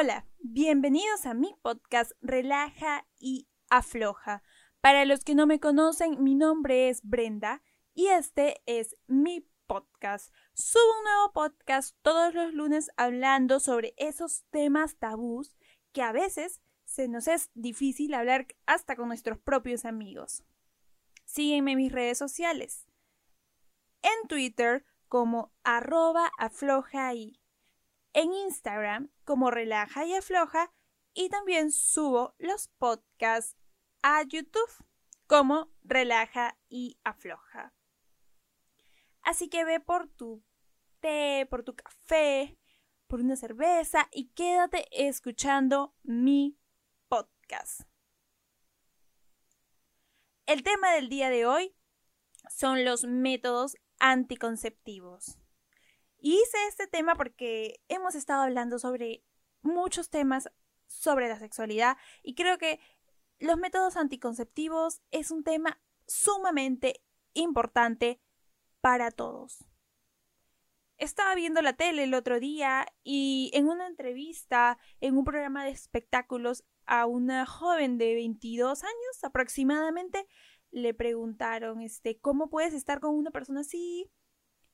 Hola, bienvenidos a mi podcast Relaja y Afloja. Para los que no me conocen, mi nombre es Brenda y este es mi podcast. Subo un nuevo podcast todos los lunes hablando sobre esos temas tabús que a veces se nos es difícil hablar hasta con nuestros propios amigos. Sígueme en mis redes sociales. En Twitter como arroba afloja y en Instagram como relaja y afloja y también subo los podcasts a YouTube como relaja y afloja. Así que ve por tu té, por tu café, por una cerveza y quédate escuchando mi podcast. El tema del día de hoy son los métodos anticonceptivos. Hice este tema porque hemos estado hablando sobre muchos temas sobre la sexualidad y creo que los métodos anticonceptivos es un tema sumamente importante para todos. Estaba viendo la tele el otro día y en una entrevista en un programa de espectáculos a una joven de 22 años aproximadamente le preguntaron este cómo puedes estar con una persona así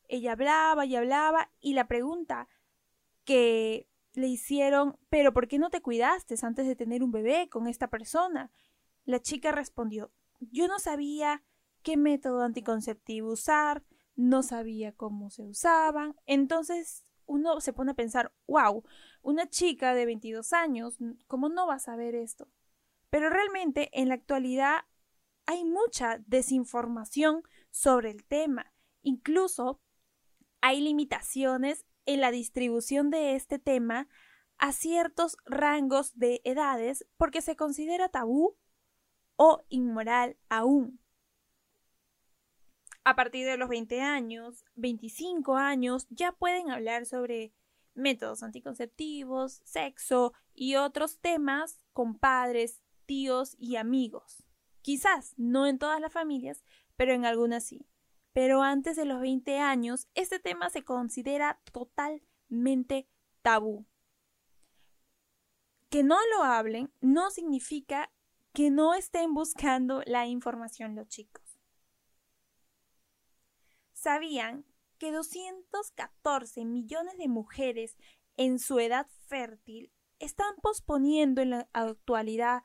ella hablaba y hablaba y la pregunta que le hicieron, pero ¿por qué no te cuidaste antes de tener un bebé con esta persona? La chica respondió, yo no sabía qué método anticonceptivo usar, no sabía cómo se usaban, entonces uno se pone a pensar, wow, una chica de 22 años, ¿cómo no va a saber esto? Pero realmente en la actualidad hay mucha desinformación sobre el tema. Incluso hay limitaciones en la distribución de este tema a ciertos rangos de edades porque se considera tabú o inmoral aún. A partir de los 20 años, 25 años, ya pueden hablar sobre métodos anticonceptivos, sexo y otros temas con padres, tíos y amigos. Quizás no en todas las familias, pero en algunas sí pero antes de los 20 años este tema se considera totalmente tabú. Que no lo hablen no significa que no estén buscando la información los chicos. ¿Sabían que 214 millones de mujeres en su edad fértil están posponiendo en la actualidad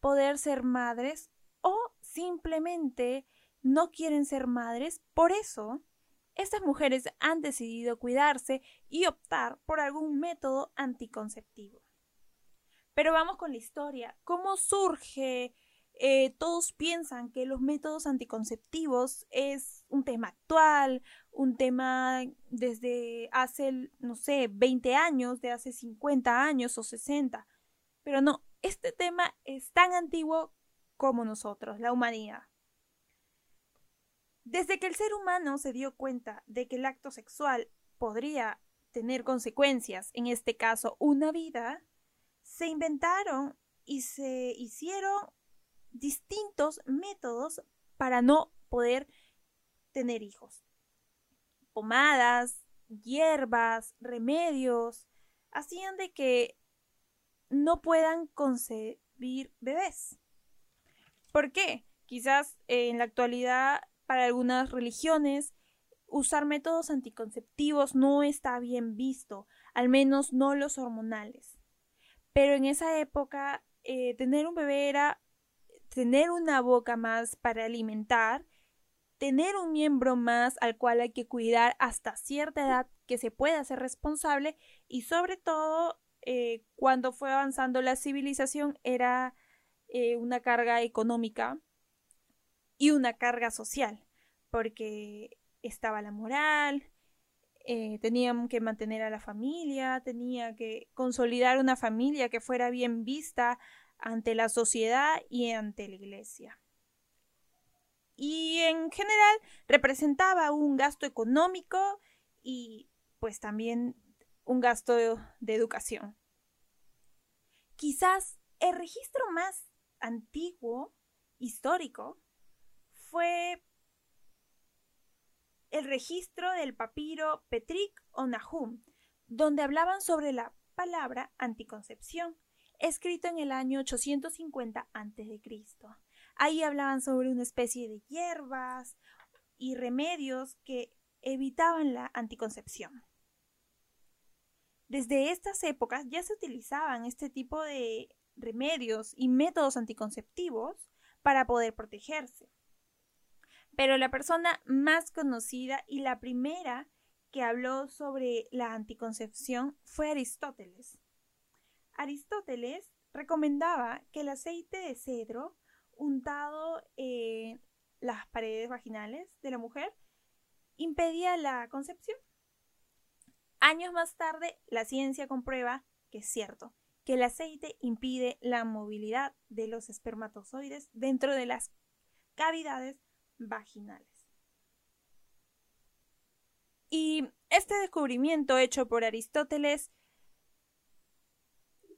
poder ser madres o simplemente no quieren ser madres, por eso estas mujeres han decidido cuidarse y optar por algún método anticonceptivo. Pero vamos con la historia. ¿Cómo surge? Eh, todos piensan que los métodos anticonceptivos es un tema actual, un tema desde hace, no sé, 20 años, de hace 50 años o 60. Pero no, este tema es tan antiguo como nosotros, la humanidad. Desde que el ser humano se dio cuenta de que el acto sexual podría tener consecuencias, en este caso una vida, se inventaron y se hicieron distintos métodos para no poder tener hijos. Pomadas, hierbas, remedios, hacían de que no puedan concebir bebés. ¿Por qué? Quizás en la actualidad para algunas religiones, usar métodos anticonceptivos no está bien visto, al menos no los hormonales. Pero en esa época, eh, tener un bebé era tener una boca más para alimentar, tener un miembro más al cual hay que cuidar hasta cierta edad que se pueda ser responsable y sobre todo eh, cuando fue avanzando la civilización era eh, una carga económica y una carga social, porque estaba la moral, eh, tenían que mantener a la familia, tenía que consolidar una familia que fuera bien vista ante la sociedad y ante la iglesia. Y en general representaba un gasto económico y pues también un gasto de educación. Quizás el registro más antiguo, histórico, fue el registro del papiro Petrik o Nahum, donde hablaban sobre la palabra anticoncepción, escrito en el año 850 a.C. Ahí hablaban sobre una especie de hierbas y remedios que evitaban la anticoncepción. Desde estas épocas ya se utilizaban este tipo de remedios y métodos anticonceptivos para poder protegerse. Pero la persona más conocida y la primera que habló sobre la anticoncepción fue Aristóteles. Aristóteles recomendaba que el aceite de cedro untado en las paredes vaginales de la mujer impedía la concepción. Años más tarde, la ciencia comprueba que es cierto, que el aceite impide la movilidad de los espermatozoides dentro de las cavidades vaginales. Y este descubrimiento hecho por Aristóteles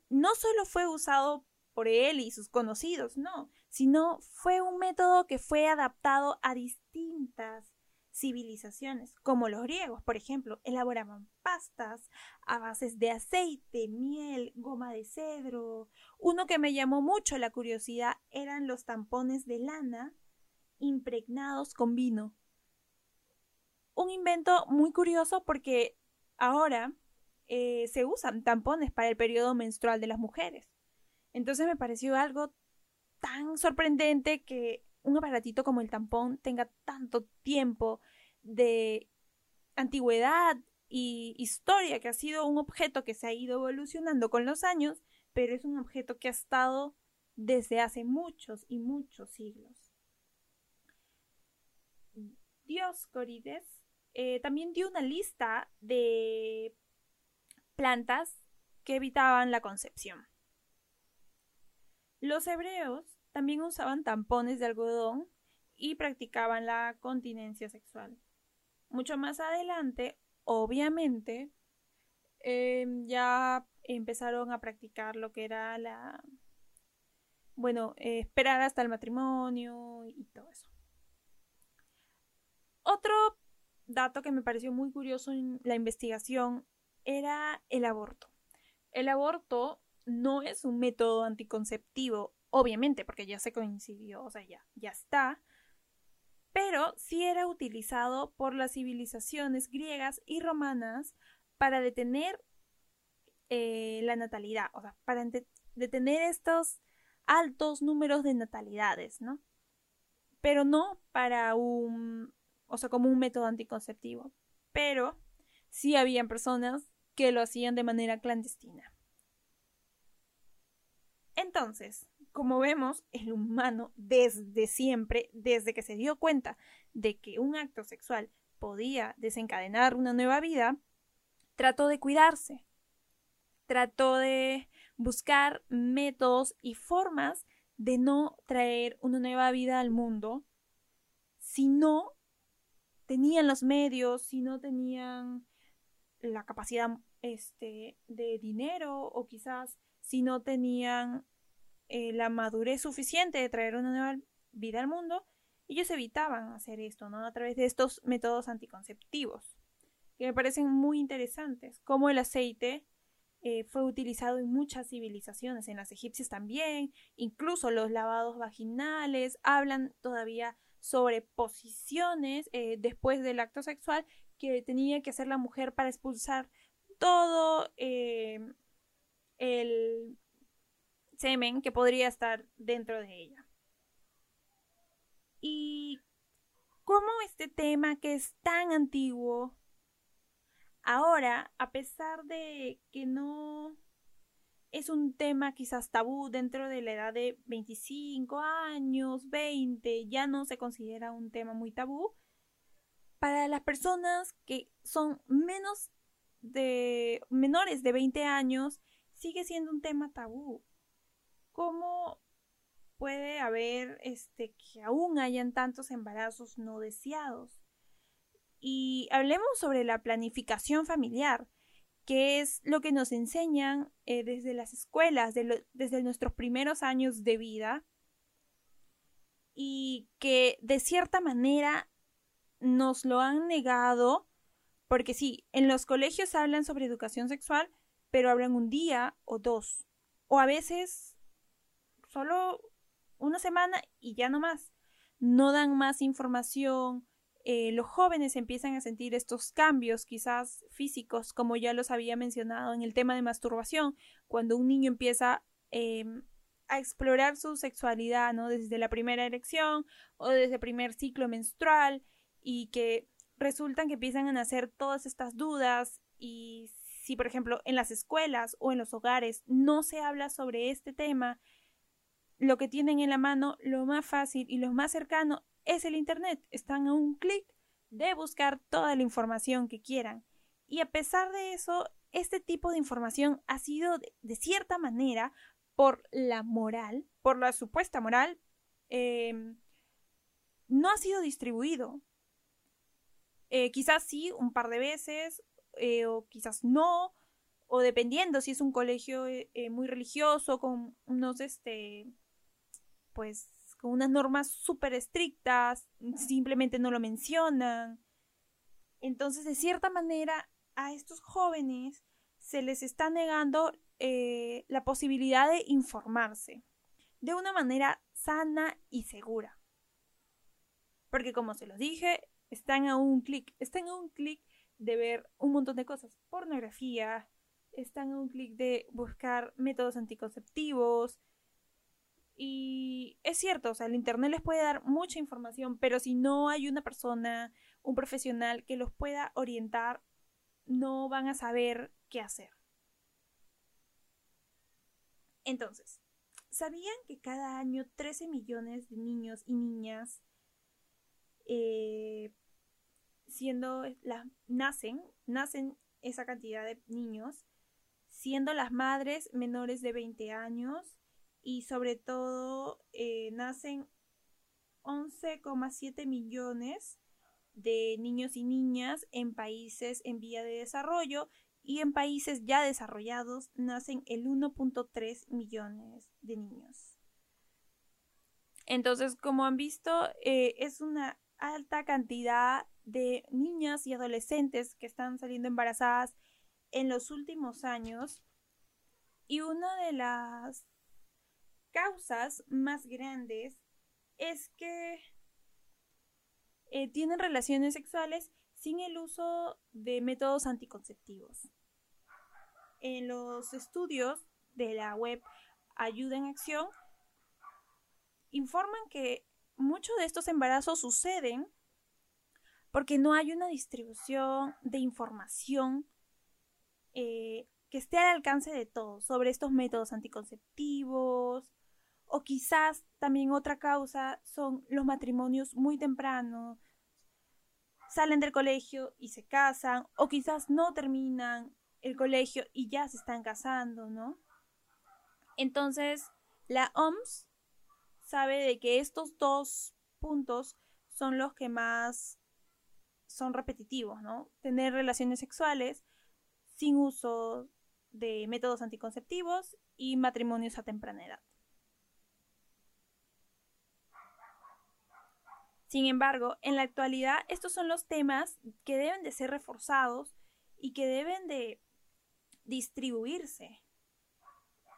no solo fue usado por él y sus conocidos, no, sino fue un método que fue adaptado a distintas civilizaciones, como los griegos, por ejemplo, elaboraban pastas a bases de aceite, miel, goma de cedro. Uno que me llamó mucho la curiosidad eran los tampones de lana impregnados con vino. Un invento muy curioso porque ahora eh, se usan tampones para el periodo menstrual de las mujeres. Entonces me pareció algo tan sorprendente que un aparatito como el tampón tenga tanto tiempo de antigüedad y historia, que ha sido un objeto que se ha ido evolucionando con los años, pero es un objeto que ha estado desde hace muchos y muchos siglos. Dioscorides eh, también dio una lista de plantas que evitaban la concepción. Los hebreos también usaban tampones de algodón y practicaban la continencia sexual. Mucho más adelante, obviamente, em, ya empezaron a practicar lo que era la, bueno, eh, esperar hasta el matrimonio y todo eso. Otro dato que me pareció muy curioso en la investigación era el aborto. El aborto no es un método anticonceptivo, obviamente, porque ya se coincidió, o sea, ya, ya está, pero sí era utilizado por las civilizaciones griegas y romanas para detener eh, la natalidad, o sea, para detener estos altos números de natalidades, ¿no? Pero no para un, o sea, como un método anticonceptivo, pero sí habían personas que lo hacían de manera clandestina. Entonces, como vemos, el humano desde siempre, desde que se dio cuenta de que un acto sexual podía desencadenar una nueva vida, trató de cuidarse, trató de buscar métodos y formas de no traer una nueva vida al mundo si no tenían los medios, si no tenían la capacidad este, de dinero o quizás si no tenían eh, la madurez suficiente de traer una nueva vida al mundo, ellos evitaban hacer esto, ¿no? A través de estos métodos anticonceptivos, que me parecen muy interesantes, como el aceite eh, fue utilizado en muchas civilizaciones, en las egipcias también, incluso los lavados vaginales, hablan todavía sobre posiciones eh, después del acto sexual que tenía que hacer la mujer para expulsar todo eh, el semen que podría estar dentro de ella. Y cómo este tema que es tan antiguo, ahora, a pesar de que no es un tema quizás tabú dentro de la edad de 25 años, 20, ya no se considera un tema muy tabú, para las personas que son menos de menores de 20 años sigue siendo un tema tabú. ¿Cómo puede haber este que aún hayan tantos embarazos no deseados? Y hablemos sobre la planificación familiar, que es lo que nos enseñan eh, desde las escuelas, desde nuestros primeros años de vida, y que de cierta manera nos lo han negado, porque sí, en los colegios hablan sobre educación sexual, pero hablan un día o dos, o a veces solo una semana y ya no más. No dan más información. Eh, los jóvenes empiezan a sentir estos cambios, quizás físicos, como ya los había mencionado en el tema de masturbación, cuando un niño empieza em, a explorar su sexualidad, ¿no? Desde la primera erección o desde el primer ciclo menstrual y que resultan que empiezan a nacer todas estas dudas y si, por ejemplo, en las escuelas o en los hogares no se habla sobre este tema, lo que tienen en la mano, lo más fácil y lo más cercano es el Internet. Están a un clic de buscar toda la información que quieran. Y a pesar de eso, este tipo de información ha sido, de, cierta manera, por la moral, por la supuesta moral, em, no ha sido distribuido. Eh, quizás sí, un par de veces, eh, o quizás no, o dependiendo si es un colegio eh, muy religioso, con unos, este, pues unas normas súper estrictas, simplemente no lo mencionan. Entonces, de cierta manera, a estos jóvenes se les está negando eh, la posibilidad de informarse de una manera sana y segura. Porque como se los dije, están a un clic, están a un clic de ver un montón de cosas, pornografía, están a un clic de buscar métodos anticonceptivos, y es cierto, o sea, el Internet les puede dar mucha información, pero si no hay una persona, un profesional que los pueda orientar, no van a saber qué hacer. Entonces, ¿sabían que cada año 13 millones de niños y niñas eh, siendo las nacen, nacen esa cantidad de niños, siendo las madres menores de 20 años y sobre todo eh, nacen 11,7 millones de niños y niñas en países en vía de desarrollo y en países ya desarrollados nacen el 1.3 millones de niños. Entonces, como han visto, eh, es una alta cantidad de niñas y adolescentes que están saliendo embarazadas en los últimos años. Y una de las causas más grandes es que eh, tienen relaciones sexuales sin el uso de métodos anticonceptivos. En los estudios de la web Ayuda en Acción, informan que muchos de estos embarazos suceden porque no hay una distribución de información eh, que esté al alcance de todos sobre estos métodos anticonceptivos, o quizás también otra causa son los matrimonios muy tempranos, salen del colegio y se casan, o quizás no terminan el colegio y ya se están casando, ¿no? Entonces, la OMS sabe de que estos dos puntos son los que más son repetitivos, ¿no? Tener relaciones sexuales sin uso de métodos anticonceptivos y matrimonios a temprana edad. Sin embargo, en la actualidad estos son los temas que deben de ser reforzados y que deben de distribuirse.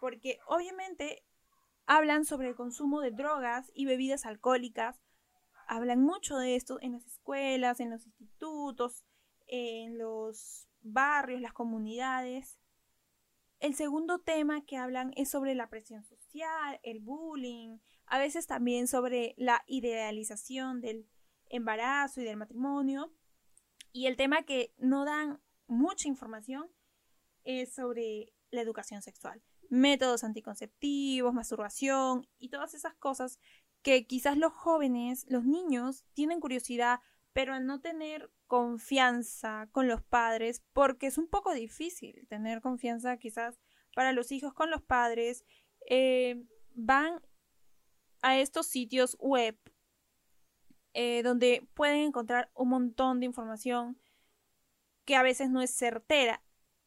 Porque obviamente hablan sobre el consumo de drogas y bebidas alcohólicas, hablan mucho de esto en las escuelas, en los institutos, en los barrios, las comunidades. El segundo tema que hablan es sobre la presión social, el bullying, a veces también sobre la idealización del embarazo y del matrimonio. Y el tema que no dan mucha información es sobre la educación sexual, métodos anticonceptivos, masturbación y todas esas cosas que quizás los jóvenes, los niños, tienen curiosidad, pero al no tener confianza con los padres, porque es un poco difícil tener confianza quizás para los hijos con los padres, eh, van a estos sitios web eh, donde pueden encontrar un montón de información que a veces no es certera.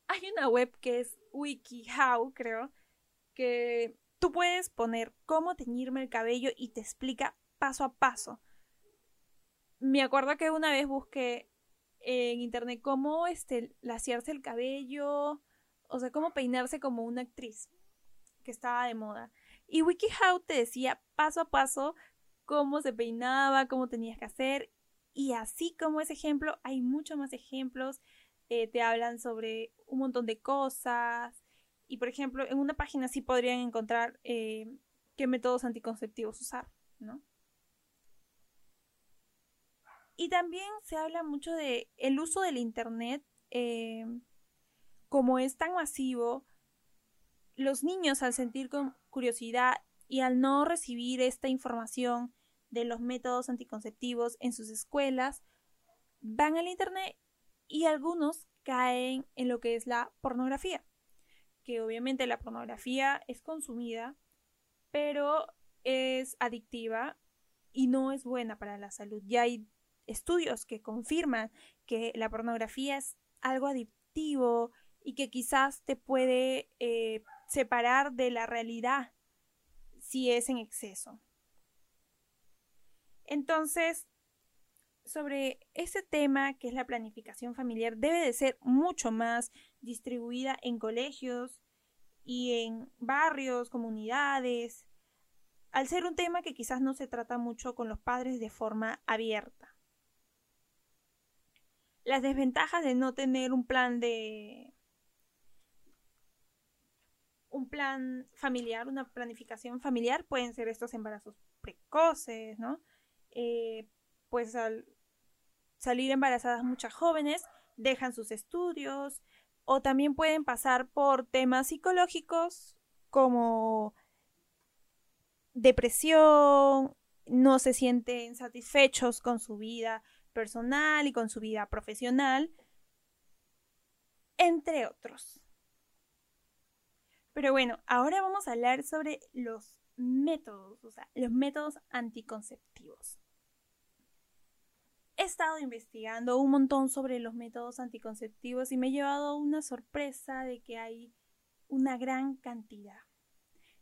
Hay una web que es WikiHow, creo, que tú puedes poner cómo teñirme el cabello y te explica paso a paso. Me acuerdo que una vez busqué en internet cómo este, laciarse el cabello o sea, cómo peinarse como una actriz que estaba de moda. Y WikiHow te decía paso a paso cómo se peinaba, cómo tenías que hacer. Y así como ese ejemplo, hay muchos más ejemplos. Eh, te hablan sobre un montón de cosas. Y por ejemplo, en una página sí podrían encontrar eh, qué métodos anticonceptivos usar, ¿no? Y también se habla mucho de el uso del internet, eh, como es tan masivo, los niños al sentir curiosidad y al no recibir esta información de los métodos anticonceptivos en sus escuelas, van al internet y algunos caen en lo que es la pornografía, que obviamente la pornografía es consumida, pero es adictiva y no es buena para la salud. Ya hay estudios que confirman que la pornografía es algo adictivo y que quizás te puede eh, separar de la realidad si es en exceso. Entonces, sobre ese tema que es la planificación familiar debe de ser mucho más distribuida en colegios y en barrios, comunidades, al ser un tema que quizás no se trata mucho con los padres de forma abierta. Las desventajas de no tener un plan de un plan familiar, una planificación familiar, pueden ser estos embarazos precoces, ¿no? Eh, pues al salir embarazadas muchas jóvenes, dejan sus estudios o también pueden pasar por temas psicológicos como depresión, no se sienten satisfechos con su vida personal y con su vida profesional, entre otros. Pero bueno, ahora vamos a hablar sobre los métodos, o sea, los métodos anticonceptivos. He estado investigando un montón sobre los métodos anticonceptivos y me he llevado una sorpresa de que hay una gran cantidad.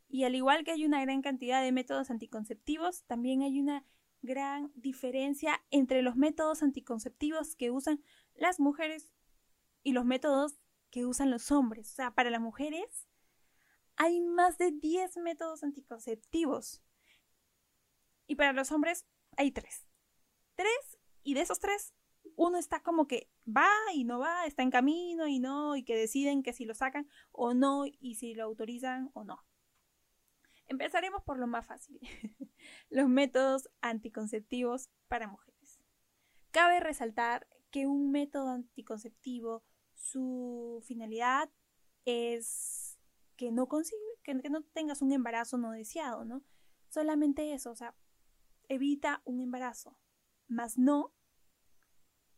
Y al igual que hay una gran cantidad de métodos anticonceptivos, también hay una gran diferencia entre los métodos anticonceptivos que usan las mujeres y los métodos que usan los hombres. O sea, para las mujeres hay más de 10 métodos anticonceptivos. Y para los hombres hay 3. 3 y de esos 3 uno está como que va y no va, está en camino y no, y que deciden que si lo sacan o no, y si lo autorizan o no. Empezaremos por lo más fácil, los métodos anticonceptivos para mujeres. Cabe resaltar que un método anticonceptivo, su finalidad es que no consigue, que, no tengas un embarazo no deseado, ¿no? Solamente eso, o sea, evita un embarazo, más no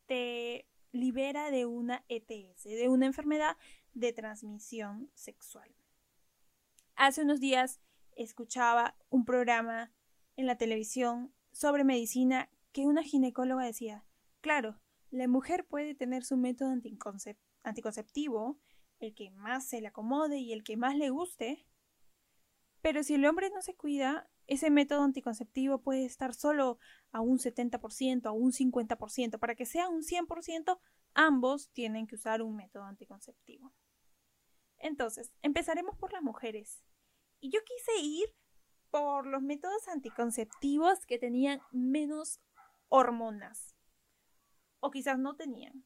te libera de una ETS, de una enfermedad de transmisión sexual. Hace unos días escuchaba un programa en la televisión sobre medicina que una ginecóloga decía, claro, la mujer puede tener su método anticonceptivo el que más se le acomode y el que más le guste. Pero si el hombre no se cuida, ese método anticonceptivo puede estar solo a un 70%, a un 50%. Para que sea un 100%, ambos tienen que usar un método anticonceptivo. Entonces, empezaremos por las mujeres. Y yo quise ir por los métodos anticonceptivos que tenían menos hormonas. O quizás no tenían.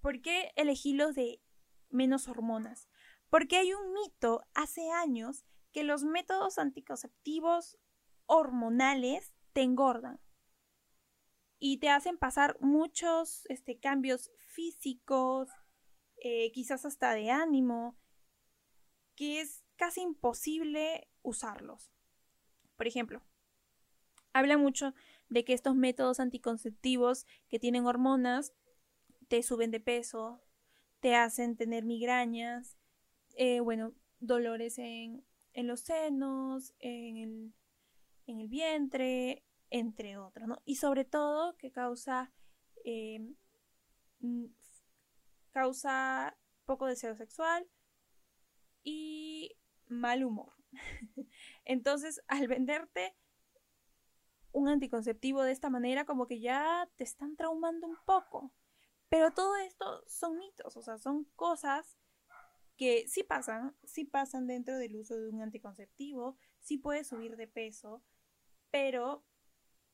¿Por qué elegí los de menos hormonas. Porque hay un mito hace años que los métodos anticonceptivos hormonales te engordan y te hacen pasar muchos este, cambios físicos, eh, quizás hasta de ánimo, que es casi imposible usarlos. Por ejemplo, habla mucho de que estos métodos anticonceptivos que tienen hormonas te suben de peso, te hacen tener migrañas, eh, bueno, dolores en, los senos, en el, en el, vientre, entre otros, ¿no? Y sobre todo que causa, em, causa poco deseo sexual y mal humor. Entonces, al venderte un anticonceptivo de esta manera, como que ya te están traumando un poco. Pero todo esto son mitos, o sea, son cosas que sí pasan, sí pasan dentro del uso de un anticonceptivo, sí puedes subir de peso, pero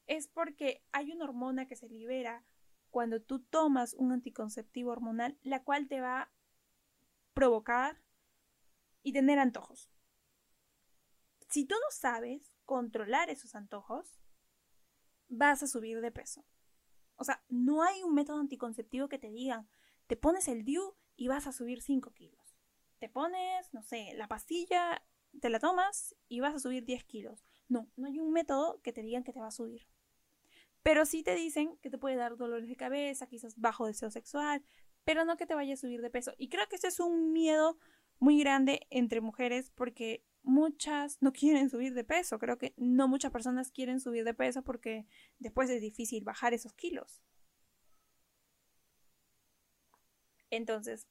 es porque hay una hormona que se libera cuando tú tomas un anticonceptivo hormonal, la cual te va a provocar y tener antojos. Si tú no sabes controlar esos antojos, vas a subir de peso. O sea, no hay un método anticonceptivo que te digan, te pones el DIU y vas a subir 5 kilos. Te pones, no sé, la pastilla, te la tomas y vas a subir 10 kilos. No, no hay un método que te digan que te va a subir. Pero sí te dicen que te puede dar dolores de cabeza, quizás bajo deseo sexual, pero no que te vaya a subir de peso. Y creo que ese es un miedo muy grande entre mujeres porque muchas no quieren subir de peso. Creo que no muchas personas quieren subir de peso porque después es difícil bajar esos kilos. Entonces,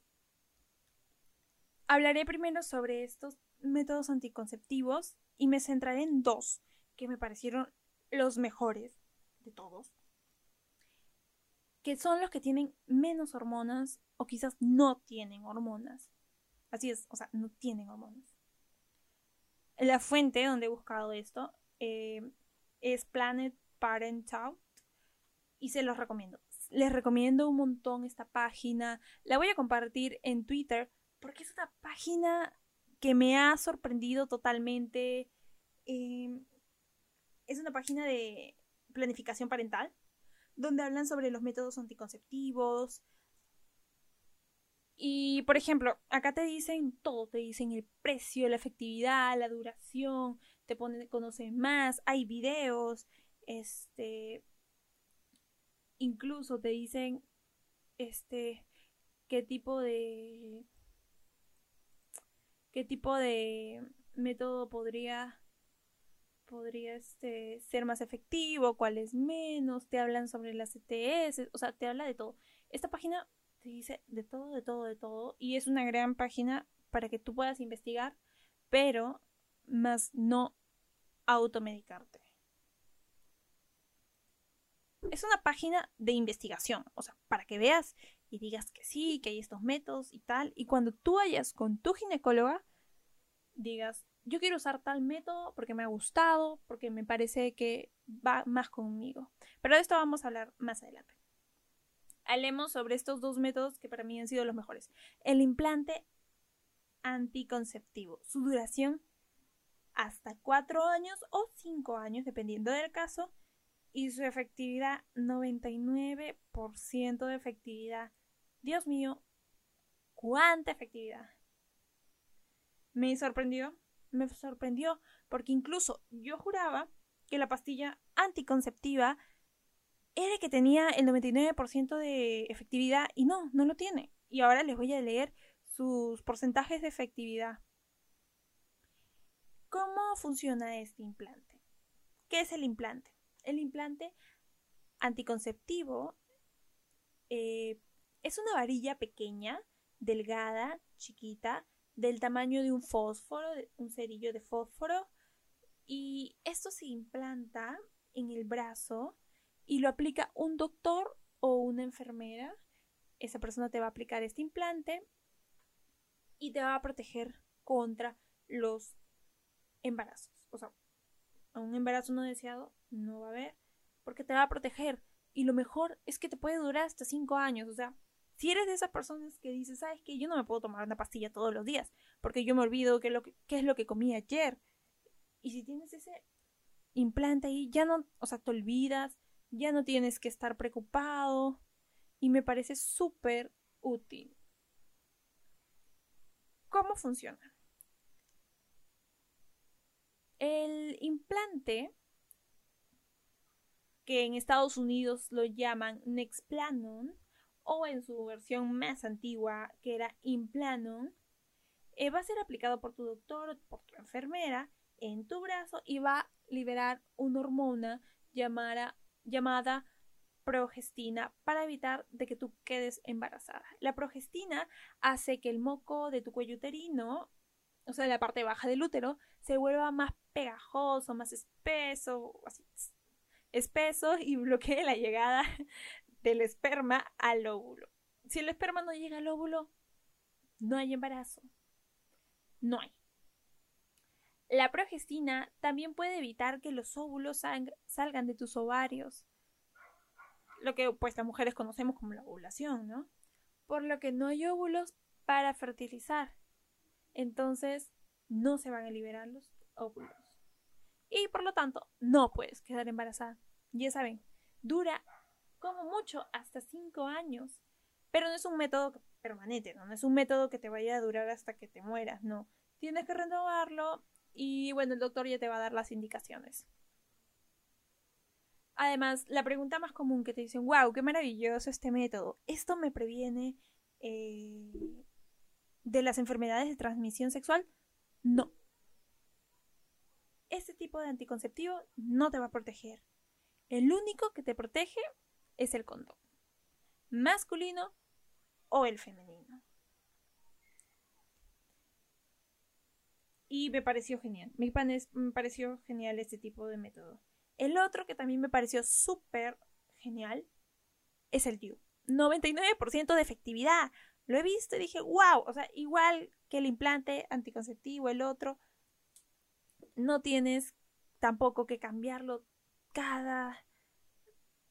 hablaré primero sobre estos métodos anticonceptivos y me centraré en dos que me parecieron los mejores de todos, que son los que tienen menos hormonas o quizás no tienen hormonas. Así es, o sea, no tienen hormonas. La fuente donde he buscado esto eh, es Planet Parentout y se los recomiendo. Les recomiendo un montón esta página. La voy a compartir en Twitter porque es una página que me ha sorprendido totalmente. Eh, es una página de planificación parental donde hablan sobre los métodos anticonceptivos, y, por ejemplo, acá te dicen todo, te dicen el precio, la efectividad, la duración, te ponen, conocer más, hay videos, este, incluso te dicen, este, qué tipo de, qué tipo de método podría, podría, este, ser más efectivo, cuál es menos, te hablan sobre las ETS, o sea, te habla de todo. Esta página dice de todo, de todo, de todo. Y es una gran página para que tú puedas investigar, pero más no automedicarte. Es una página de investigación, o sea, para que veas y digas que sí, que hay estos métodos y tal. Y cuando tú vayas con tu ginecóloga, digas, yo quiero usar tal método porque me ha gustado, porque me parece que va más conmigo. Pero de esto vamos a hablar más adelante hablemos sobre estos dos métodos que para mí han sido los mejores. El implante anticonceptivo. Su duración hasta cuatro años o cinco años, dependiendo del caso. Y su efectividad, 99% de efectividad. Dios mío, cuánta efectividad. Me sorprendió, me sorprendió, porque incluso yo juraba que la pastilla anticonceptiva era que tenía el 99% de efectividad y no, no lo tiene. Y ahora les voy a leer sus porcentajes de efectividad. ¿Cómo funciona este implante? ¿Qué es el implante? El implante anticonceptivo eh, es una varilla pequeña, delgada, chiquita, del tamaño de un fósforo, un cerillo de fósforo, y esto se implanta en el brazo y lo aplica un doctor o una enfermera. Esa persona te va a aplicar este implante y te va a proteger contra los embarazos. O sea, un embarazo no deseado no va a haber porque te va a proteger. Y lo mejor es que te puede durar hasta 5 años. O sea, si eres de esas personas que dices, sabes que yo no me puedo tomar una pastilla todos los días porque yo me olvido qué, lo que, qué es lo que comí ayer. Y si tienes ese implante ahí, ya no, o sea, te olvidas, ya no tienes que estar preocupado y me parece súper útil. ¿Cómo funciona? El implante, que en Estados Unidos lo llaman Nexplanon, o en su versión más antigua, que era Implanon, eh, va a ser aplicado por tu doctor o por tu enfermera en tu brazo y va a liberar una hormona llamada llamada progestina para evitar de que tú quedes embarazada. La progestina hace que el moco de tu cuello uterino, o sea, la parte baja del útero, se vuelva más pegajoso, más espeso, así, espeso y bloquee la llegada del esperma al óvulo. Si el esperma no llega al óvulo, no hay embarazo. no hay. La progestina también puede evitar que los óvulos salgan de tus ovarios, lo que pues las mujeres conocemos como la ovulación, ¿no? Por lo que no hay óvulos para fertilizar. Entonces, no se van a liberar los óvulos. Y por lo tanto, no puedes quedar embarazada. Ya saben, dura como mucho hasta 5 años. Pero no es un método permanente, ¿no? no es un método que te vaya a durar hasta que te mueras, no. Tienes que renovarlo y bueno, el doctor ya te va a dar las indicaciones. Además, la pregunta más común que te dicen, wow, qué maravilloso este método. ¿Esto me previene eh, de las enfermedades de transmisión sexual? No. Este tipo de anticonceptivo no te va a proteger. El único que te protege es el condón. Masculino o el femenino. Y me pareció genial. Me, me pareció genial este tipo de método. El otro que también me pareció súper genial es el DIU. 99% de efectividad. Lo he visto y dije, wow, o sea, igual que el implante anticonceptivo, el otro, no tienes tampoco que cambiarlo cada,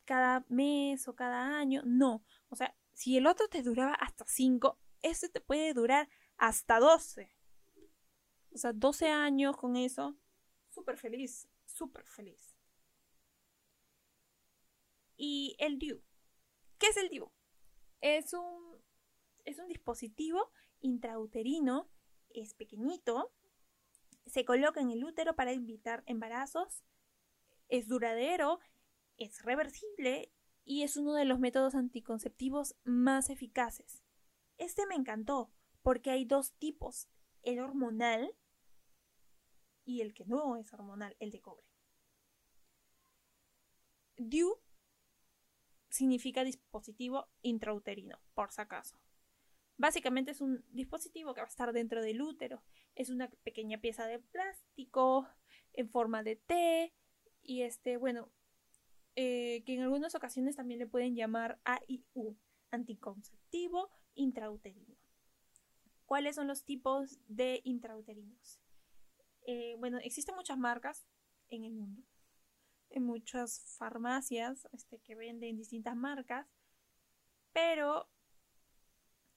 cada mes o cada año, no. O sea, si el otro te duraba hasta 5, este te puede durar hasta 12. O sea, 12 años con eso, súper feliz, súper feliz y el DIU. ¿Qué es el DIU? Es un, es un dispositivo intrauterino, es pequeñito, se coloca en el útero para evitar embarazos, es duradero, es reversible y es uno de los métodos anticonceptivos más eficaces. Este me encantó porque hay dos tipos, el hormonal y el que no es hormonal, el de cobre. DIU significa dispositivo intrauterino, por si acaso. Básicamente es un dispositivo que va a estar dentro del útero. Es una pequeña pieza de plástico en forma de T y este, bueno, eh, que en algunas ocasiones también le pueden llamar AIU, anticonceptivo intrauterino. ¿Cuáles son los tipos de intrauterinos? Eh, bueno, existen muchas marcas en el mundo en muchas farmacias este, que venden distintas marcas, pero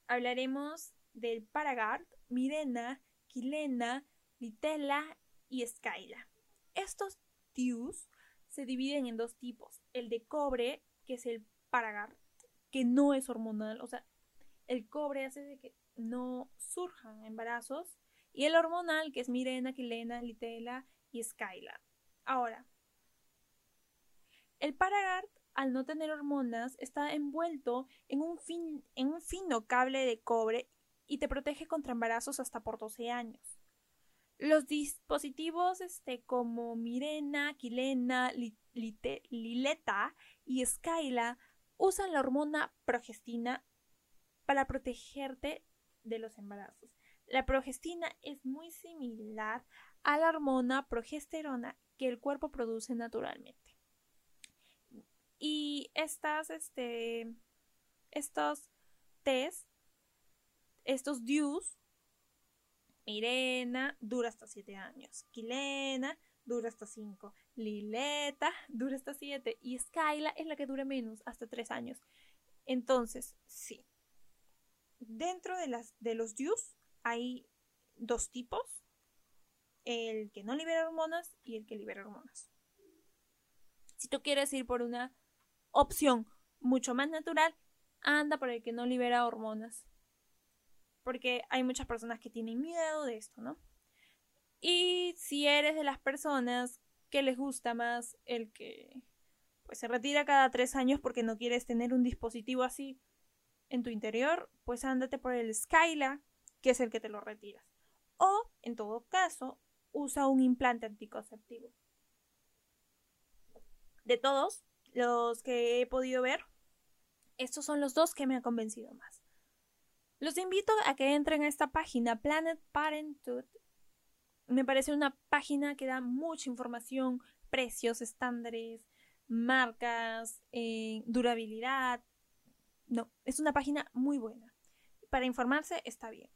hablaremos del Paragard, Mirena, Quilena, Litella y Skyla. Estos DIUs se dividen en dos tipos, el de cobre, que es el Paragard, que no es hormonal, o sea, el cobre hace de que no surjan embarazos, y el hormonal, que es Mirena, Quilena, Litella y Skyla. Ahora, el Paragard, al no tener hormonas, está envuelto en un, fino cable de cobre y te protege contra embarazos hasta por 12 años. Los dispositivos este, como Mirena, Quilena, Lileta y Skyla usan la hormona progestina para protegerte de los embarazos. La progestina es muy similar a la hormona progesterona que el cuerpo produce naturalmente. Y estas, este, estos test, estos DUs, Mirena dura hasta 7 años, Quilena dura hasta 5, Lileta dura hasta 7 y Skyla es la que dura menos, hasta 3 años. Entonces, sí. Dentro de, las, de los DUs hay dos tipos, el que no libera hormonas y el que libera hormonas. Si tú quieres ir por una opción mucho más natural, anda por el que no libera hormonas. Porque hay muchas personas que tienen miedo de esto, ¿no? Y si eres de las personas que les gusta más el que pues se retira cada tres años porque no quieres tener un dispositivo así en tu interior, pues ándate por el Skyla, que es el que te lo retiras. O, en todo caso, usa un implante anticonceptivo. De todos, los que he podido ver, estos son los dos que me han convencido más. Los invito a que entren a esta página, Planet Parenthood. Me parece una página que da mucha información, precios, estándares, marcas, eh, durabilidad. No, es una página muy buena. Para informarse está bien.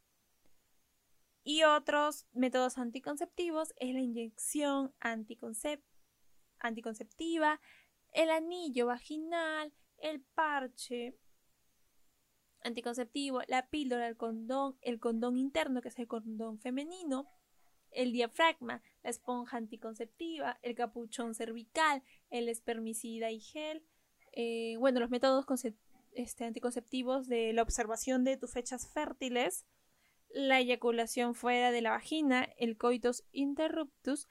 Y otros métodos anticonceptivos es la inyección anticonceptiva, el anillo vaginal, el parche anticonceptivo, la píldora, el condón, el condón interno, que es el condón femenino, el diafragma, la esponja anticonceptiva, el capuchón cervical, el espermicida y gel. Eh, bueno, los métodos este, anticonceptivos de la observación de tus fechas fértiles, la eyaculación fuera de la vagina, el coitus interruptus,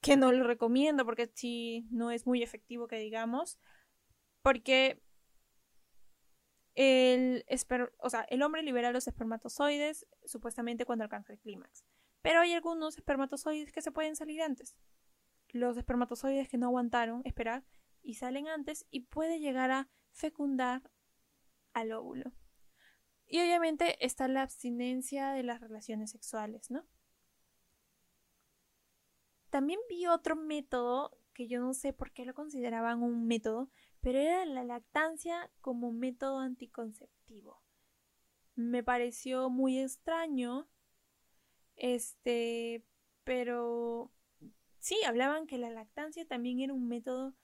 que no lo recomiendo porque sí no es muy efectivo que digamos, porque el, o sea, el hombre libera los espermatozoides supuestamente cuando alcanza el clímax. Pero hay algunos espermatozoides que se pueden salir antes. Los espermatozoides que no aguantaron esperar y salen antes y puede llegar a fecundar al óvulo. Y obviamente está la abstinencia de las relaciones sexuales, ¿no? También vi otro método que yo no sé por qué lo consideraban un método, pero era la lactancia como método anticonceptivo. Me pareció muy extraño, este, pero sí, hablaban que la lactancia también era un método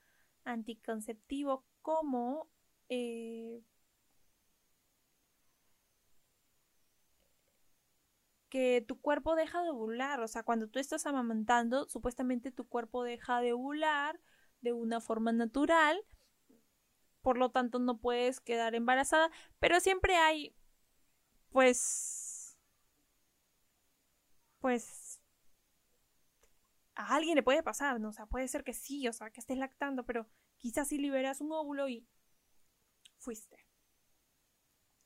anticonceptivo como eh, que tu cuerpo deja de ovular, o sea, cuando tú estás amamantando, supuestamente tu cuerpo deja de ovular de una forma natural, por lo tanto no puedes quedar embarazada, pero siempre hay, pues, pues, a alguien le puede pasar, ¿no? O sea, puede ser que sí, o sea, que estés lactando, pero quizás si liberas un óvulo y fuiste.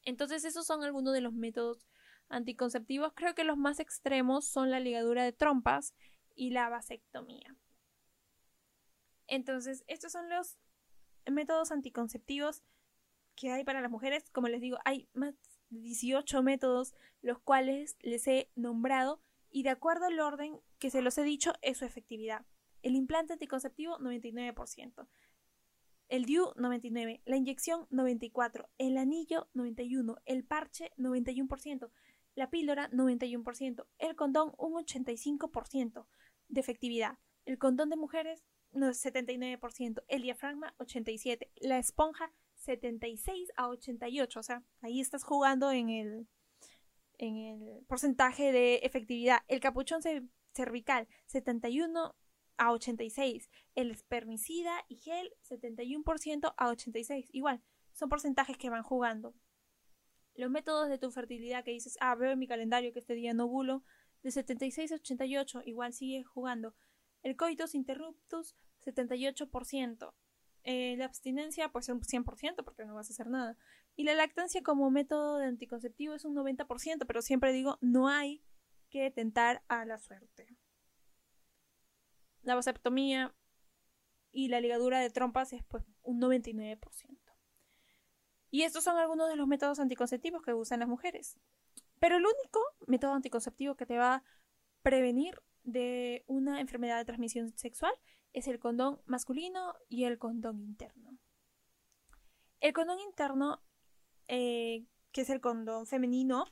Entonces, esos son algunos de los métodos anticonceptivos. Creo que los más extremos son la ligadura de trompas y la vasectomía. Entonces, estos son los métodos anticonceptivos que hay para las mujeres. Como les digo, hay más de 18 métodos los cuales les he nombrado y de acuerdo al orden que se los he dicho es su efectividad. El implante anticonceptivo 99%, el DIU 99, la inyección 94, el anillo 91, el parche 91%, la píldora 91%, el condón un 85% de efectividad, el condón de mujeres 79%, el diafragma 87%, la esponja 76 a 88, o sea, ahí estás jugando en el en el porcentaje de efectividad. El capuchón cervical 71 a 86, el espermicida y gel 71% a 86, igual, son porcentajes que van jugando. Los métodos de tu fertilidad que dices, ah, veo en mi calendario que este día no ovulo, de 76 a 88, igual sigue jugando. El coitus interruptus, 78%. Eh, la abstinencia, pues un 100%, porque no vas a hacer nada. Y la lactancia como método de anticonceptivo es un 90%, pero siempre digo, no hay que tentar a la suerte. La vasectomía y la ligadura de trompas es pues un 99%. Y estos son algunos de los métodos anticonceptivos que usan las mujeres. Pero el único método anticonceptivo que te va a prevenir de una enfermedad de transmisión sexual es el condón masculino y el condón interno. El condón interno, eh, que es el condón femenino,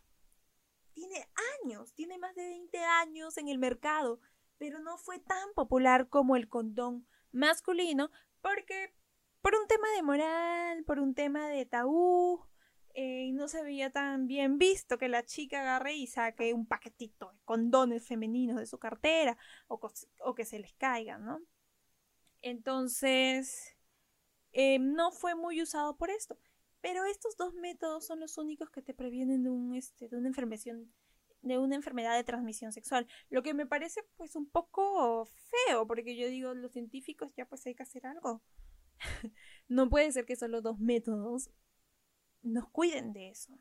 tiene años, tiene más de 20 años en el mercado, pero no fue tan popular como el condón masculino porque por un tema de moral, por un tema de tabú, eh, no se veía tan bien visto que la chica agarre y saque un paquetito de condones femeninos de su cartera o, que se les caigan, ¿no? Entonces, eh, no fue muy usado por esto. Pero estos dos métodos son los únicos que te previenen de, un, este, de una enfermedad de una enfermedad de transmisión sexual, lo que me parece pues un poco feo, porque yo digo, los científicos ya pues hay que hacer algo. no puede ser que solo dos métodos nos cuiden de eso.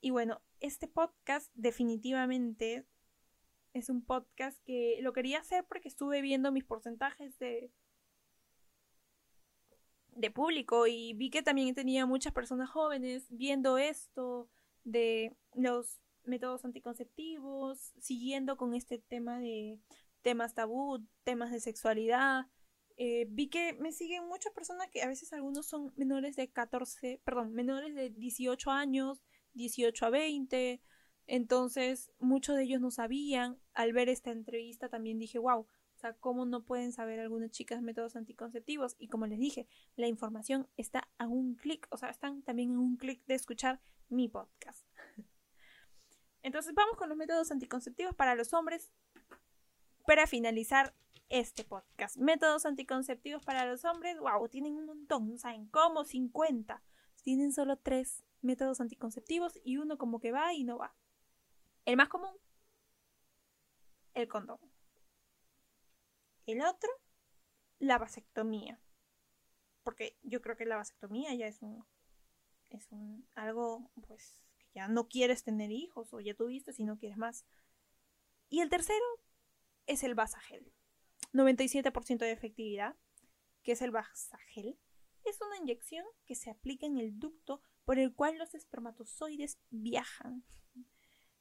Y bueno, este podcast definitivamente es un podcast que lo quería hacer porque estuve viendo mis porcentajes de de público y vi que también tenía muchas personas jóvenes viendo esto de los métodos anticonceptivos, siguiendo con este tema de temas tabú, temas de sexualidad. Eh, vi que me siguen muchas personas que a veces algunos son menores de 14, perdón, menores de 18 años, 18 a 20. Entonces, muchos de ellos no sabían. Al ver esta entrevista también dije, wow, o sea, ¿cómo no pueden saber algunas chicas métodos anticonceptivos? Y como les dije, la información está a un clic, o sea, están también en un clic de escuchar mi podcast. Entonces vamos con los métodos anticonceptivos para los hombres para finalizar este podcast. Métodos anticonceptivos para los hombres, wow, tienen un montón, no saben cómo, 50. Tienen solo tres métodos anticonceptivos y uno como que va y no va. El más común, el condón. El otro, la vasectomía. Porque yo creo que la vasectomía ya es un. Es un. algo, pues, que ya no quieres tener hijos o ya tuviste si no quieres más. Y el tercero es el Basagel. 97% de efectividad, que es el Basagel. Es una inyección que se aplica en el ducto por el cual los espermatozoides viajan.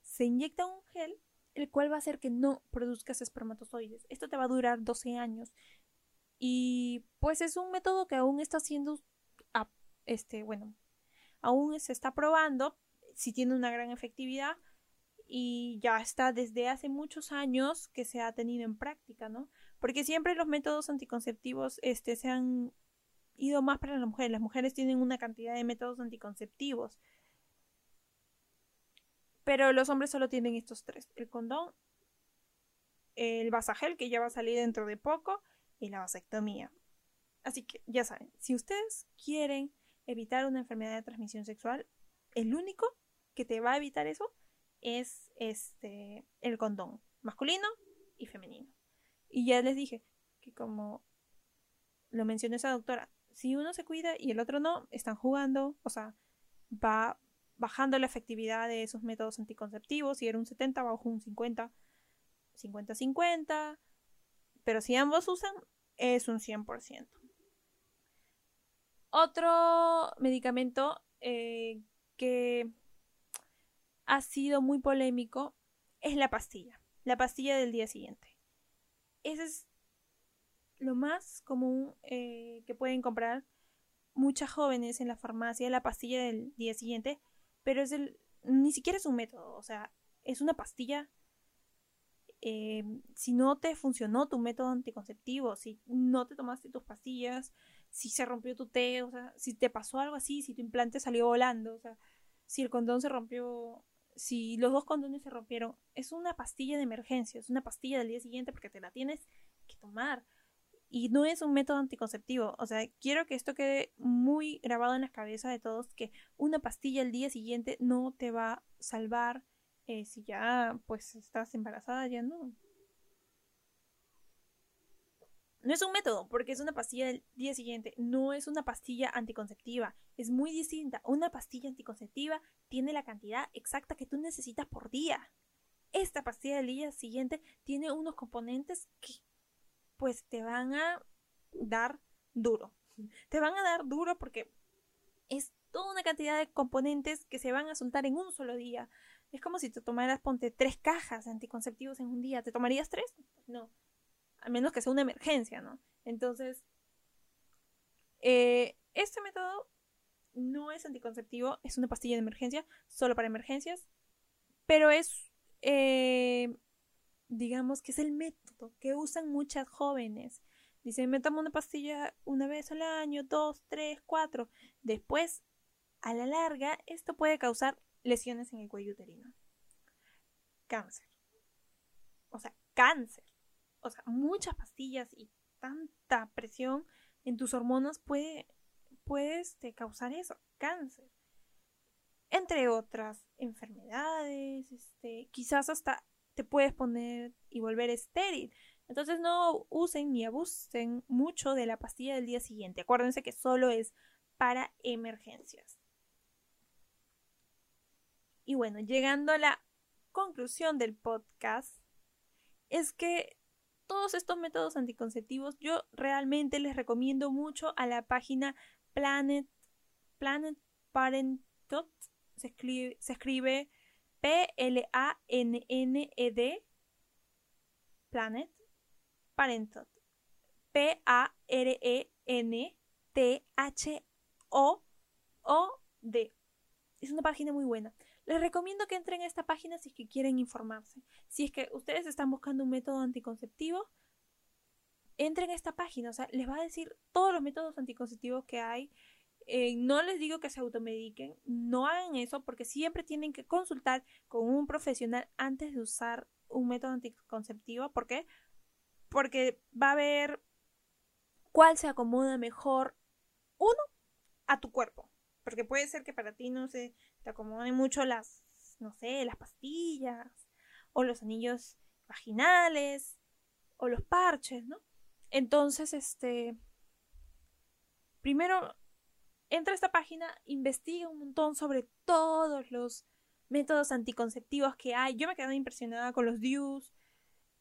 Se inyecta un gel el cual va a hacer que no produzcas espermatozoides. Esto te va a durar 12 años. Y pues es un método que aún está siendo, este, bueno, aún se está probando si tiene una gran efectividad y ya está desde hace muchos años que se ha tenido en práctica, ¿no? Porque siempre los métodos anticonceptivos este, se han ido más para las mujeres. Las mujeres tienen una cantidad de métodos anticonceptivos pero los hombres solo tienen estos tres. El condón, el vasagel, que ya va a salir dentro de poco, y la vasectomía. Así que ya saben, si ustedes quieren evitar una enfermedad de transmisión sexual, el único que te va a evitar eso es este el condón, masculino y femenino. Y ya les dije que como lo mencionó esa doctora, si uno se cuida y el otro no, están jugando, o sea, va bajando la efectividad de esos métodos anticonceptivos. Si era un 70, bajo un 50, 50-50. Pero si ambos usan, es un 100%. Otro medicamento eh, que ha sido muy polémico es la pastilla. La pastilla del día siguiente. Ese es lo más común eh, que pueden comprar muchas jóvenes en la farmacia, la pastilla del día siguiente, pero es el, ni siquiera es un método, o sea, es una pastilla. Eh, si no te funcionó tu método anticonceptivo, si no te tomaste tus pastillas, si se rompió tu té, o sea, si te pasó algo así, si tu implante salió volando, o sea, si el condón se rompió, si los dos condones se rompieron, es una pastilla de emergencia, es una pastilla del día siguiente porque te la tienes que tomar. Y no es un método anticonceptivo. O sea, quiero que esto quede muy grabado en la cabeza de todos, que una pastilla el día siguiente no te va a salvar eh, si ya pues estás embarazada, ya no. No es un método, porque es una pastilla del día siguiente, no es una pastilla anticonceptiva, es muy distinta. Una pastilla anticonceptiva tiene la cantidad exacta que tú necesitas por día. Esta pastilla del día siguiente tiene unos componentes que pues te van a dar duro. Te van a dar duro porque es toda una cantidad de componentes que se van a soltar en un solo día. Es como si te tomaras, ponte, tres cajas de anticonceptivos en un día. ¿Te tomarías tres? No. A menos que sea una emergencia, ¿no? Entonces, eh, este método no es anticonceptivo, es una pastilla de emergencia, solo para emergencias, pero es eh, digamos que es el método que usan muchas jóvenes. Dicen, me tomo una pastilla una vez al año, dos, tres, cuatro. Después, a la larga, esto puede causar lesiones en el cuello uterino. Cáncer. O sea, cáncer. Muchas pastillas y tanta presión en tus hormonas puede, puede este, causar eso, cáncer. Entre otras enfermedades, este, quizás hasta te puedes poner y volver estéril. Entonces no usen ni abusen mucho de la pastilla del día siguiente. Acuérdense que solo es para emergencias. Y bueno, llegando a la conclusión del podcast, es que todos estos métodos anticonceptivos yo realmente les recomiendo mucho a la página Planet, Planet Parentot. Se escribe, se escribe P-L-A-N-N-E-D, Planet, Parentot, P-A-R-E-N-T-H-O-O-D. es una página muy buena. Les recomiendo que entren a esta página si es que quieren informarse. Si es que ustedes están buscando un método anticonceptivo, entren a esta página. O sea, les va a decir todos los métodos anticonceptivos que hay. Eh, no les digo que se automediquen, no hagan eso porque siempre tienen que consultar con un profesional antes de usar un método anticonceptivo. ¿Por qué? Porque va a ver cuál se acomoda mejor, uno, a tu cuerpo. Porque puede ser que para ti no se te acomoden mucho las, no sé, las pastillas o los anillos vaginales o los parches, ¿no? Entonces, este, primero, entra a esta página, investiga un montón sobre todos los métodos anticonceptivos que hay. Yo me quedé impresionada con los DIUs.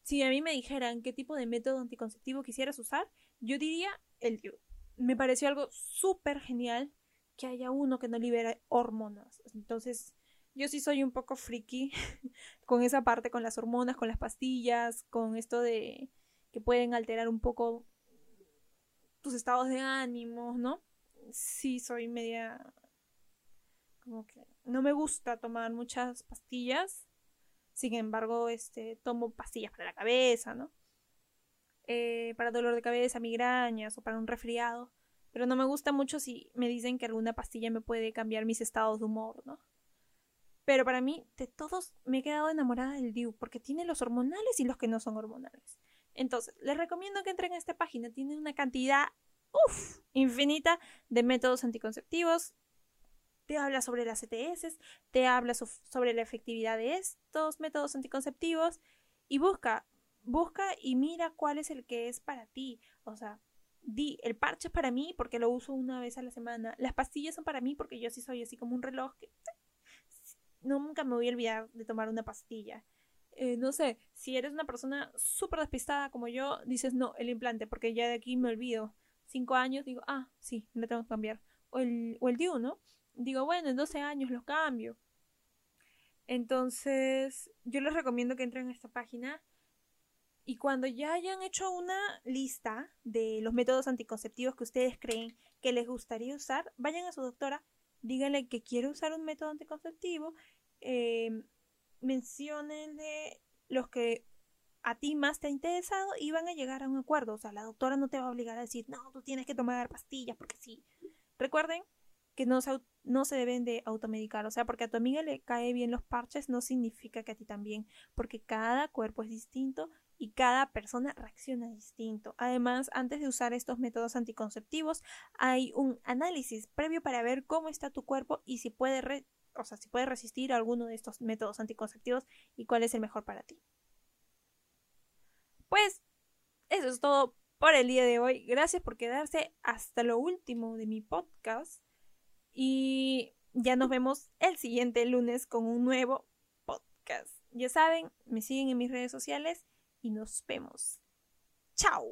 Si a mí me dijeran qué tipo de método anticonceptivo quisieras usar, yo diría el DIU. Me pareció algo súper genial que haya uno que no libere hormonas. Entonces, yo sí soy un poco friki con esa parte, con las hormonas, con las pastillas, con esto de que pueden alterar un poco tus estados de ánimo, ¿no? Sí, soy media... como que no me gusta tomar muchas pastillas. Sin embargo, este, tomo pastillas para la cabeza, ¿no? Eh, para dolor de cabeza, migrañas o para un resfriado. Pero no me gusta mucho si me dicen que alguna pastilla me puede cambiar mis estados de humor, ¿no? Pero para mí, de todos, me he quedado enamorada del DIU, porque tiene los hormonales y los que no son hormonales. Entonces, les recomiendo que entren a esta página. Tiene una cantidad, uff, infinita de métodos anticonceptivos. Te habla sobre las ETS, te habla sobre la efectividad de estos métodos anticonceptivos y busca, busca y mira cuál es el que es para ti. O sea, di, el parche es para mí porque lo uso una vez a la semana. Las pastillas son para mí porque yo sí soy así como un reloj que nunca me voy a olvidar de tomar una pastilla. Eh, no sé, si eres una persona súper despistada como yo, dices no, el implante, porque ya de aquí me olvido. Cinco años, digo, ah, sí, me tengo que cambiar. O el, o el ¿no? Digo, bueno, en 12 años lo cambio. Entonces, yo les recomiendo que entren a esta página y cuando ya hayan hecho una lista de los métodos anticonceptivos que ustedes creen que les gustaría usar, vayan a su doctora, díganle que quiere usar un método anticonceptivo, eh, menciónenle los que a ti más te ha interesado y van a llegar a un acuerdo. O sea, la doctora no te va a obligar a decir, no, tú tienes que tomar pastillas porque sí. Recuerden que no se, no se deben de automedicar. O sea, porque a tu amiga le cae bien los parches no significa que a ti también. Porque cada cuerpo es distinto y cada persona reacciona distinto. Además, antes de usar estos métodos anticonceptivos, hay un análisis previo para ver cómo está tu cuerpo y si puede, o sea, si resistir a alguno de estos métodos anticonceptivos y cuál es el mejor para ti. Pues eso es todo por el día de hoy. Gracias por quedarse hasta lo último de mi podcast y ya nos vemos el siguiente lunes con un nuevo podcast. Ya saben, me siguen en mis redes sociales y nos vemos. ¡Chao!